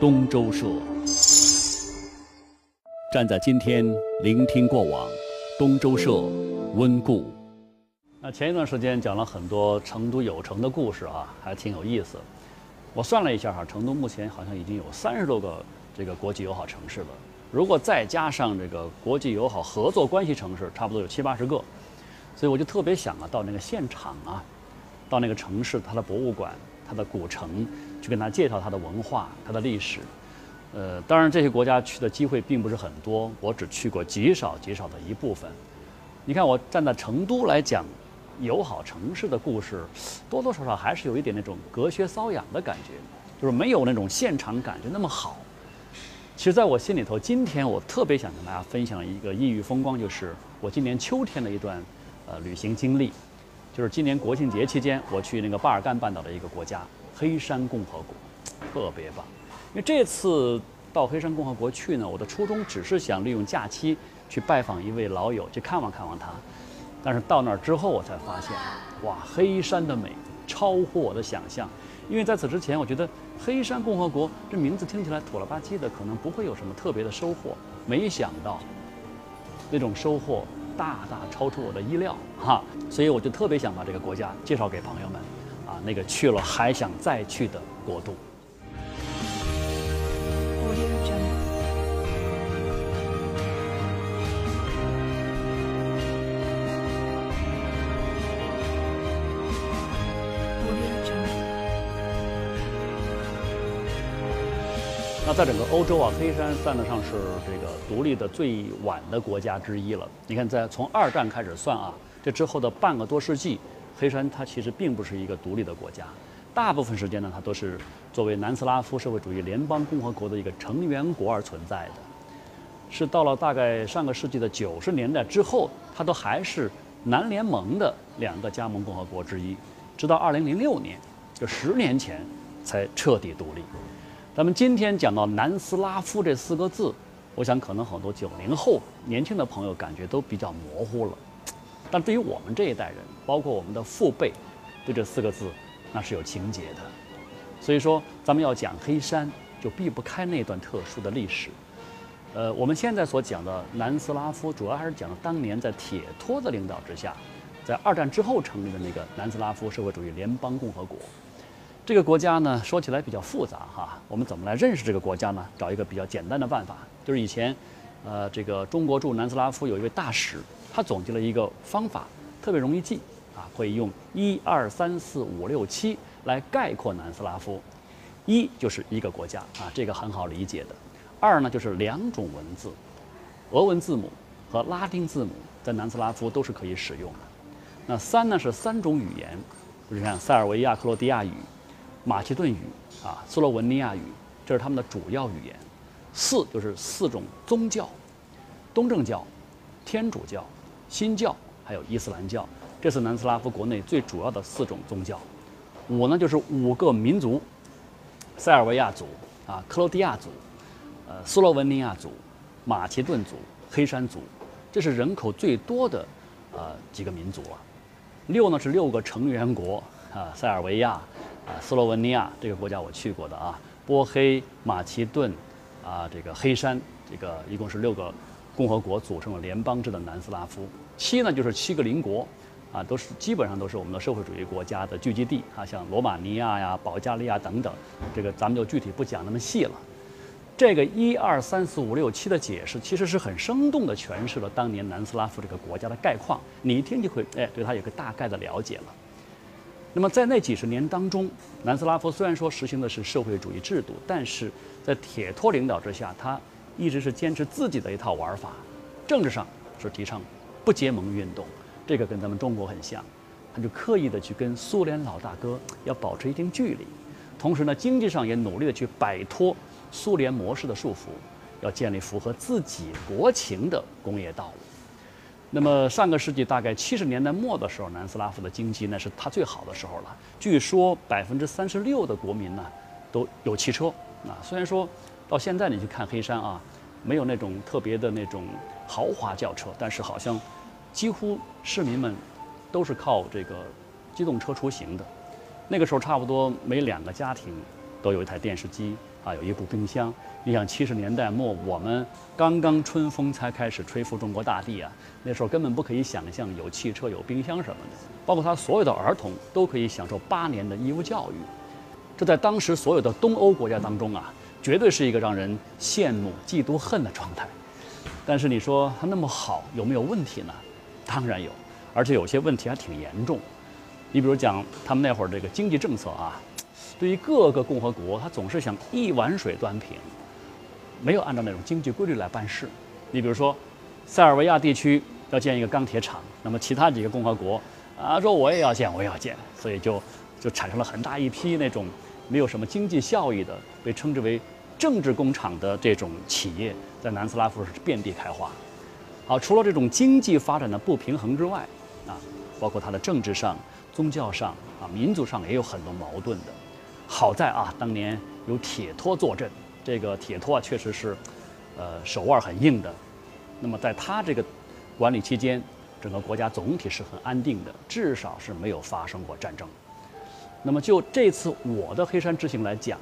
东周社。站在今天，聆听过往，东周社温故。那前一段时间讲了很多成都有城的故事啊，还挺有意思。我算了一下哈，成都目前好像已经有三十多个这个国际友好城市了。如果再加上这个国际友好合作关系城市，差不多有七八十个。所以我就特别想啊，到那个现场啊，到那个城市它的博物馆、它的古城，去跟他介绍它的文化、它的历史。呃，当然这些国家去的机会并不是很多，我只去过极少极少的一部分。你看，我站在成都来讲友好城市的故事，多多少少还是有一点那种隔靴搔痒的感觉，就是没有那种现场感觉那么好。其实，在我心里头，今天我特别想跟大家分享一个异域风光，就是我今年秋天的一段呃旅行经历，就是今年国庆节期间，我去那个巴尔干半岛的一个国家黑山共和国，特别棒。因为这次到黑山共和国去呢，我的初衷只是想利用假期去拜访一位老友，去看望看望他。但是到那儿之后，我才发现，哇，黑山的美超乎我的想象。因为在此之前，我觉得黑山共和国这名字听起来土了吧唧的，可能不会有什么特别的收获。没想到，那种收获大大超出我的意料哈。所以我就特别想把这个国家介绍给朋友们，啊，那个去了还想再去的国度。在整个欧洲啊，黑山算得上是这个独立的最晚的国家之一了。你看，在从二战开始算啊，这之后的半个多世纪，黑山它其实并不是一个独立的国家，大部分时间呢，它都是作为南斯拉夫社会主义联邦共和国的一个成员国而存在的。是到了大概上个世纪的九十年代之后，它都还是南联盟的两个加盟共和国之一，直到二零零六年，就十年前才彻底独立。咱们今天讲到南斯拉夫这四个字，我想可能很多九零后年轻的朋友感觉都比较模糊了。但对于我们这一代人，包括我们的父辈，对这四个字那是有情结的。所以说，咱们要讲黑山，就避不开那段特殊的历史。呃，我们现在所讲的南斯拉夫，主要还是讲当年在铁托的领导之下，在二战之后成立的那个南斯拉夫社会主义联邦共和国。这个国家呢，说起来比较复杂哈。我们怎么来认识这个国家呢？找一个比较简单的办法，就是以前，呃，这个中国驻南斯拉夫有一位大使，他总结了一个方法，特别容易记啊，可以用一二三四五六七来概括南斯拉夫。一就是一个国家啊，这个很好理解的。二呢就是两种文字，俄文字母和拉丁字母在南斯拉夫都是可以使用的。那三呢是三种语言，你看塞尔维亚克罗地亚语。马其顿语啊，斯洛文尼亚语，这是他们的主要语言。四就是四种宗教：东正教、天主教、新教，还有伊斯兰教。这是南斯拉夫国内最主要的四种宗教。五呢就是五个民族：塞尔维亚族啊，克罗地亚族，呃，斯洛文尼亚族，马其顿族，黑山族。这是人口最多的呃几个民族了。六呢是六个成员国啊，塞尔维亚。啊，斯洛文尼亚这个国家我去过的啊，波黑、马其顿，啊，这个黑山，这个一共是六个共和国组成了联邦制的南斯拉夫。七呢就是七个邻国，啊，都是基本上都是我们的社会主义国家的聚集地啊，像罗马尼亚呀、保加利亚等等。这个咱们就具体不讲那么细了。这个一二三四五六七的解释，其实是很生动地诠释了当年南斯拉夫这个国家的概况。你一听就会哎，对它有个大概的了解了。那么在那几十年当中，南斯拉夫虽然说实行的是社会主义制度，但是在铁托领导之下，他一直是坚持自己的一套玩法。政治上是提倡不结盟运动，这个跟咱们中国很像，他就刻意的去跟苏联老大哥要保持一定距离。同时呢，经济上也努力的去摆脱苏联模式的束缚，要建立符合自己国情的工业道路。那么上个世纪大概七十年代末的时候，南斯拉夫的经济那是它最好的时候了。据说百分之三十六的国民呢都有汽车啊。虽然说到现在你去看黑山啊，没有那种特别的那种豪华轿车，但是好像几乎市民们都是靠这个机动车出行的。那个时候差不多每两个家庭都有一台电视机啊，有一部冰箱。你想七十年代末，我们刚刚春风才开始吹拂中国大地啊，那时候根本不可以想象有汽车、有冰箱什么的。包括他所有的儿童都可以享受八年的义务教育，这在当时所有的东欧国家当中啊，绝对是一个让人羡慕、嫉妒、恨的状态。但是你说他那么好，有没有问题呢？当然有，而且有些问题还挺严重。你比如讲他们那会儿这个经济政策啊，对于各个共和国，他总是想一碗水端平，没有按照那种经济规律来办事。你比如说，塞尔维亚地区要建一个钢铁厂，那么其他几个共和国啊说我也要建，我也要建，所以就就产生了很大一批那种没有什么经济效益的，被称之为政治工厂的这种企业。在南斯拉夫是遍地开花。好，除了这种经济发展的不平衡之外，啊，包括它的政治上、宗教上啊、民族上也有很多矛盾的。好在啊，当年有铁托坐镇，这个铁托啊确实是，呃，手腕很硬的。那么在他这个管理期间，整个国家总体是很安定的，至少是没有发生过战争。那么就这次我的黑山之行来讲，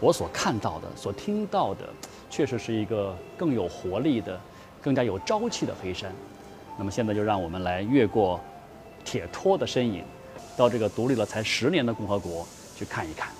我所看到的、所听到的。确实是一个更有活力的、更加有朝气的黑山。那么现在就让我们来越过铁托的身影，到这个独立了才十年的共和国去看一看。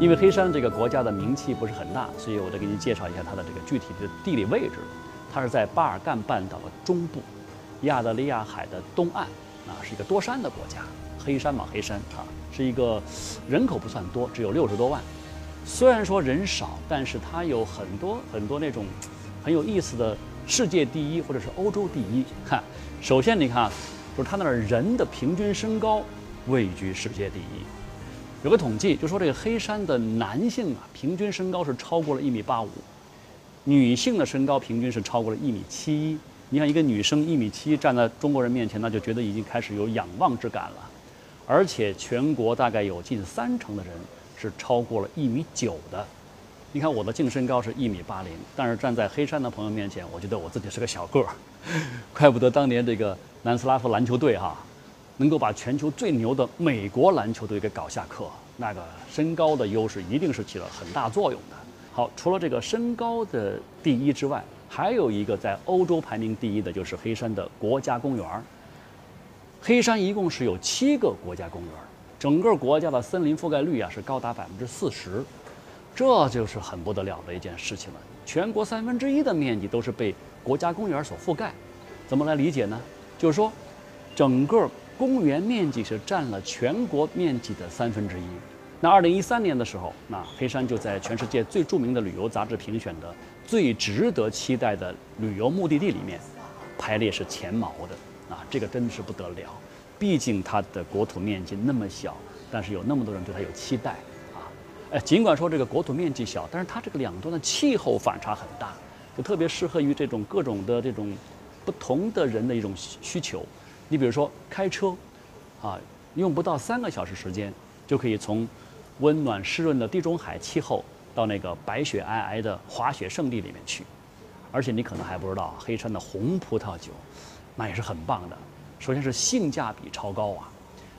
因为黑山这个国家的名气不是很大，所以我再给你介绍一下它的这个具体的地理位置。它是在巴尔干半岛的中部，亚得里亚海的东岸，啊，是一个多山的国家，黑山嘛，黑山啊，是一个人口不算多，只有六十多万。虽然说人少，但是它有很多很多那种很有意思的世界第一或者是欧洲第一。看，首先你看，就是它那儿人的平均身高位居世界第一。有个统计就说这个黑山的男性啊，平均身高是超过了一米八五。女性的身高平均是超过了一米七一，你看一个女生一米七站在中国人面前，那就觉得已经开始有仰望之感了。而且全国大概有近三成的人是超过了一米九的。你看我的净身高是一米八零，但是站在黑山的朋友面前，我觉得我自己是个小个儿。怪不得当年这个南斯拉夫篮球队哈，能够把全球最牛的美国篮球队给搞下课，那个身高的优势一定是起了很大作用的。好，除了这个身高的第一之外，还有一个在欧洲排名第一的，就是黑山的国家公园。黑山一共是有七个国家公园，整个国家的森林覆盖率啊是高达百分之四十，这就是很不得了的一件事情了。全国三分之一的面积都是被国家公园所覆盖，怎么来理解呢？就是说，整个公园面积是占了全国面积的三分之一。那二零一三年的时候，那黑山就在全世界最著名的旅游杂志评选的最值得期待的旅游目的地里面，排列是前茅的。啊，这个真的是不得了。毕竟它的国土面积那么小，但是有那么多人对它有期待。啊，哎，尽管说这个国土面积小，但是它这个两端的气候反差很大，就特别适合于这种各种的这种不同的人的一种需求。你比如说开车，啊，用不到三个小时时间就可以从。温暖湿润的地中海气候，到那个白雪皑皑的滑雪圣地里面去，而且你可能还不知道，黑山的红葡萄酒，那也是很棒的。首先是性价比超高啊，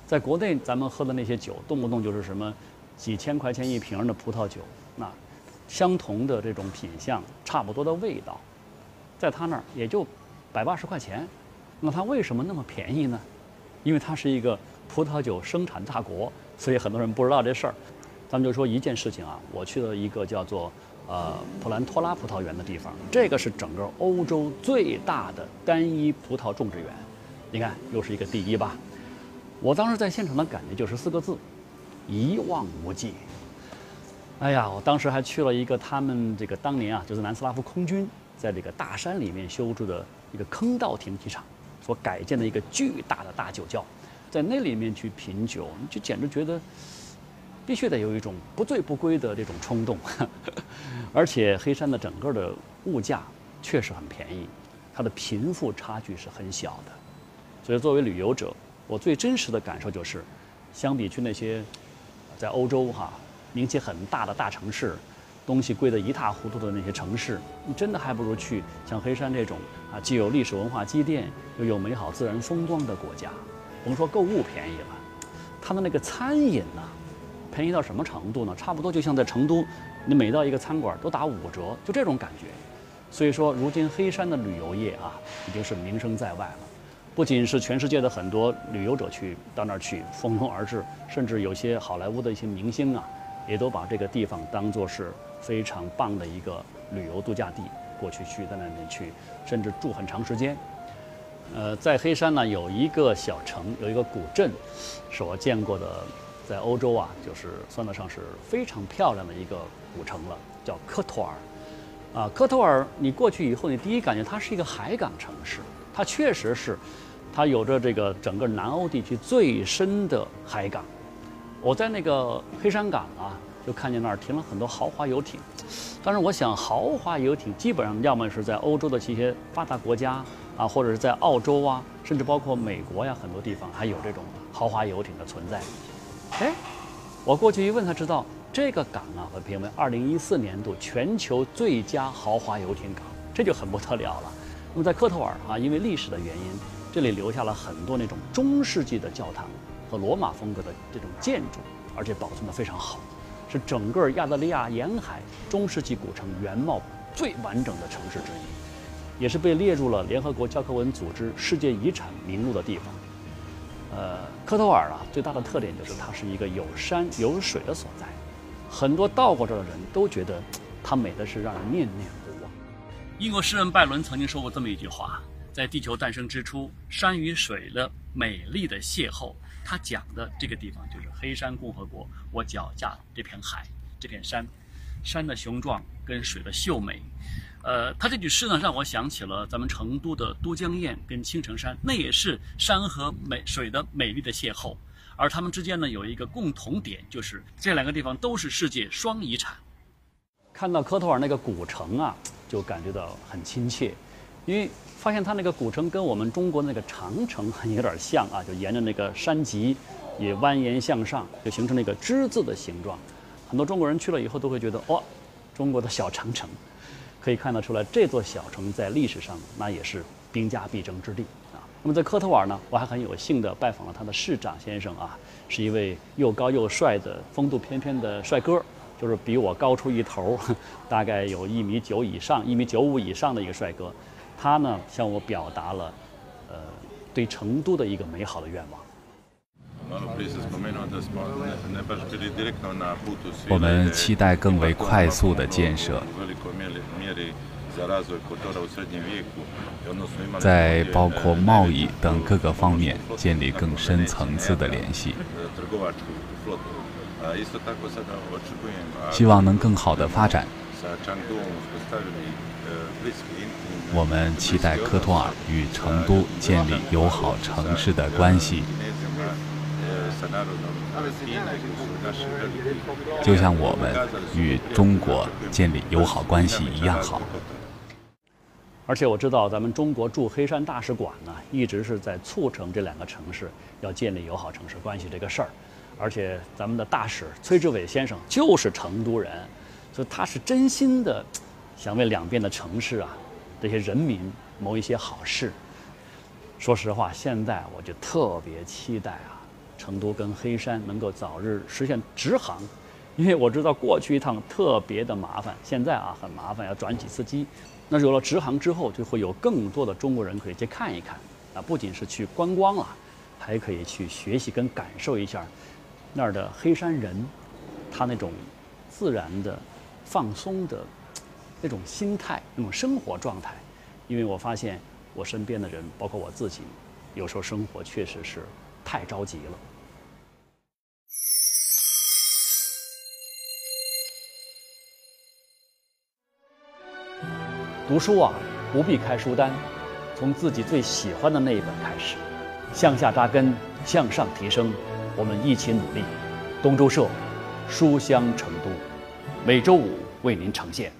在国内咱们喝的那些酒，动不动就是什么几千块钱一瓶的葡萄酒，那相同的这种品相，差不多的味道，在他那儿也就百八十块钱，那它为什么那么便宜呢？因为它是一个葡萄酒生产大国。所以很多人不知道这事儿，咱们就说一件事情啊，我去了一个叫做呃普兰托拉葡萄园的地方，这个是整个欧洲最大的单一葡萄种植园，你看又是一个第一吧。我当时在现场的感觉就是四个字：一望无际。哎呀，我当时还去了一个他们这个当年啊，就是南斯拉夫空军在这个大山里面修筑的一个坑道停机场所改建的一个巨大的大酒窖。在那里面去品酒，你就简直觉得必须得有一种不醉不归的这种冲动。而且黑山的整个的物价确实很便宜，它的贫富差距是很小的。所以作为旅游者，我最真实的感受就是，相比去那些在欧洲哈名气很大的大城市，东西贵得一塌糊涂的那些城市，你真的还不如去像黑山这种啊，既有历史文化积淀，又有美好自然风光的国家。我们说购物便宜了，它的那个餐饮呢，便宜到什么程度呢？差不多就像在成都，你每到一个餐馆都打五折，就这种感觉。所以说，如今黑山的旅游业啊，已经是名声在外了。不仅是全世界的很多旅游者去到那儿去蜂拥而至，甚至有些好莱坞的一些明星啊，也都把这个地方当作是非常棒的一个旅游度假地，过去去在那里去，甚至住很长时间。呃，在黑山呢有一个小城，有一个古镇，是我见过的，在欧洲啊，就是算得上是非常漂亮的一个古城了，叫科托尔。啊，科托尔，你过去以后，你第一感觉它是一个海港城市，它确实是，它有着这个整个南欧地区最深的海港。我在那个黑山港啊，就看见那儿停了很多豪华游艇。但是我想，豪华游艇基本上要么是在欧洲的这些发达国家啊，或者是在澳洲啊，甚至包括美国呀，很多地方还有这种豪华游艇的存在。哎，我过去一问才知道。这个港啊，被评为2014年度全球最佳豪华游艇港，这就很不得了了。那么在科托尔啊，因为历史的原因，这里留下了很多那种中世纪的教堂和罗马风格的这种建筑，而且保存的非常好，是整个亚得里亚沿海中世纪古城原貌最完整的城市之一，也是被列入了联合国教科文组织世界遗产名录的地方。呃，科托尔啊，最大的特点就是它是一个有山有水的所在。很多到过这儿的人都觉得，它美的是让人念念不。英国诗人拜伦曾经说过这么一句话：在地球诞生之初，山与水的美丽的邂逅。他讲的这个地方就是黑山共和国，我脚下这片海，这片山，山的雄壮跟水的秀美。呃，他这句诗呢，让我想起了咱们成都的都江堰跟青城山，那也是山和美水的美丽的邂逅。而他们之间呢有一个共同点，就是这两个地方都是世界双遗产。看到科托尔那个古城啊，就感觉到很亲切，因为发现它那个古城跟我们中国那个长城很有点像啊，就沿着那个山脊也蜿蜒向上，就形成那个之字的形状。很多中国人去了以后都会觉得，哇，中国的小长城。可以看得出来，这座小城在历史上那也是兵家必争之地啊。那么在科特尔呢，我还很有幸的拜访了他的市长先生啊，是一位又高又帅的风度翩翩的帅哥，就是比我高出一头，大概有一米九以上、一米九五以上的一个帅哥。他呢向我表达了，呃，对成都的一个美好的愿望。我们期待更为快速的建设。在包括贸易等各个方面建立更深层次的联系，希望能更好的发展。我们期待科托尔与成都建立友好城市的关系，就像我们与中国建立友好关系一样好。而且我知道，咱们中国驻黑山大使馆呢，一直是在促成这两个城市要建立友好城市关系这个事儿。而且咱们的大使崔志伟先生就是成都人，所以他是真心的想为两边的城市啊这些人民谋一些好事。说实话，现在我就特别期待啊，成都跟黑山能够早日实现直航，因为我知道过去一趟特别的麻烦，现在啊很麻烦，要转几次机。那有了直航之后，就会有更多的中国人可以去看一看，啊，不仅是去观光了，还可以去学习跟感受一下那儿的黑山人，他那种自然的、放松的那种心态、那种生活状态。因为我发现我身边的人，包括我自己，有时候生活确实是太着急了。读书啊，不必开书单，从自己最喜欢的那一本开始，向下扎根，向上提升，我们一起努力。东周社，书香成都，每周五为您呈现。